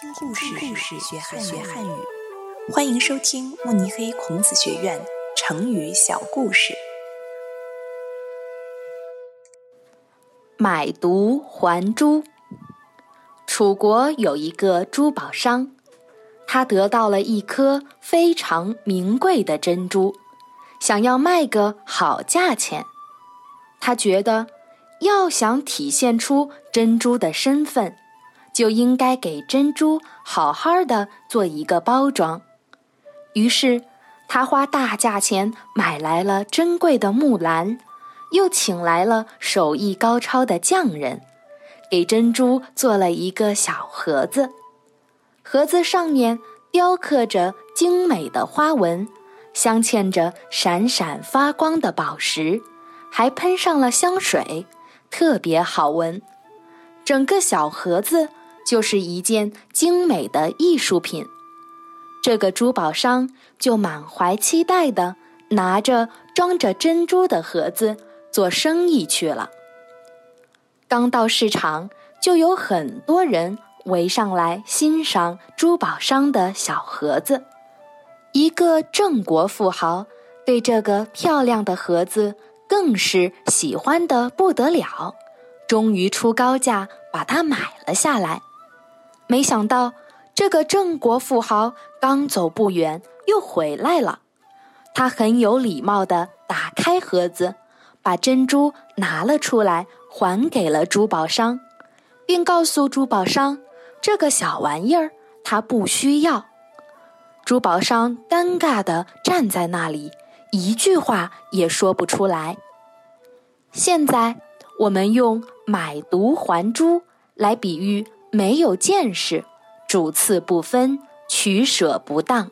听故事，学汉学汉语。欢迎收听慕尼黑孔子学院成语小故事。买椟还珠。楚国有一个珠宝商，他得到了一颗非常名贵的珍珠，想要卖个好价钱。他觉得，要想体现出珍珠的身份。就应该给珍珠好好的做一个包装。于是，他花大价钱买来了珍贵的木兰，又请来了手艺高超的匠人，给珍珠做了一个小盒子。盒子上面雕刻着精美的花纹，镶嵌着闪闪发光的宝石，还喷上了香水，特别好闻。整个小盒子。就是一件精美的艺术品，这个珠宝商就满怀期待地拿着装着珍珠的盒子做生意去了。刚到市场，就有很多人围上来欣赏珠宝商的小盒子。一个郑国富豪对这个漂亮的盒子更是喜欢的不得了，终于出高价把它买了下来。没想到，这个郑国富豪刚走不远又回来了。他很有礼貌地打开盒子，把珍珠拿了出来，还给了珠宝商，并告诉珠宝商：“这个小玩意儿他不需要。”珠宝商尴尬地站在那里，一句话也说不出来。现在，我们用“买椟还珠”来比喻。没有见识，主次不分，取舍不当。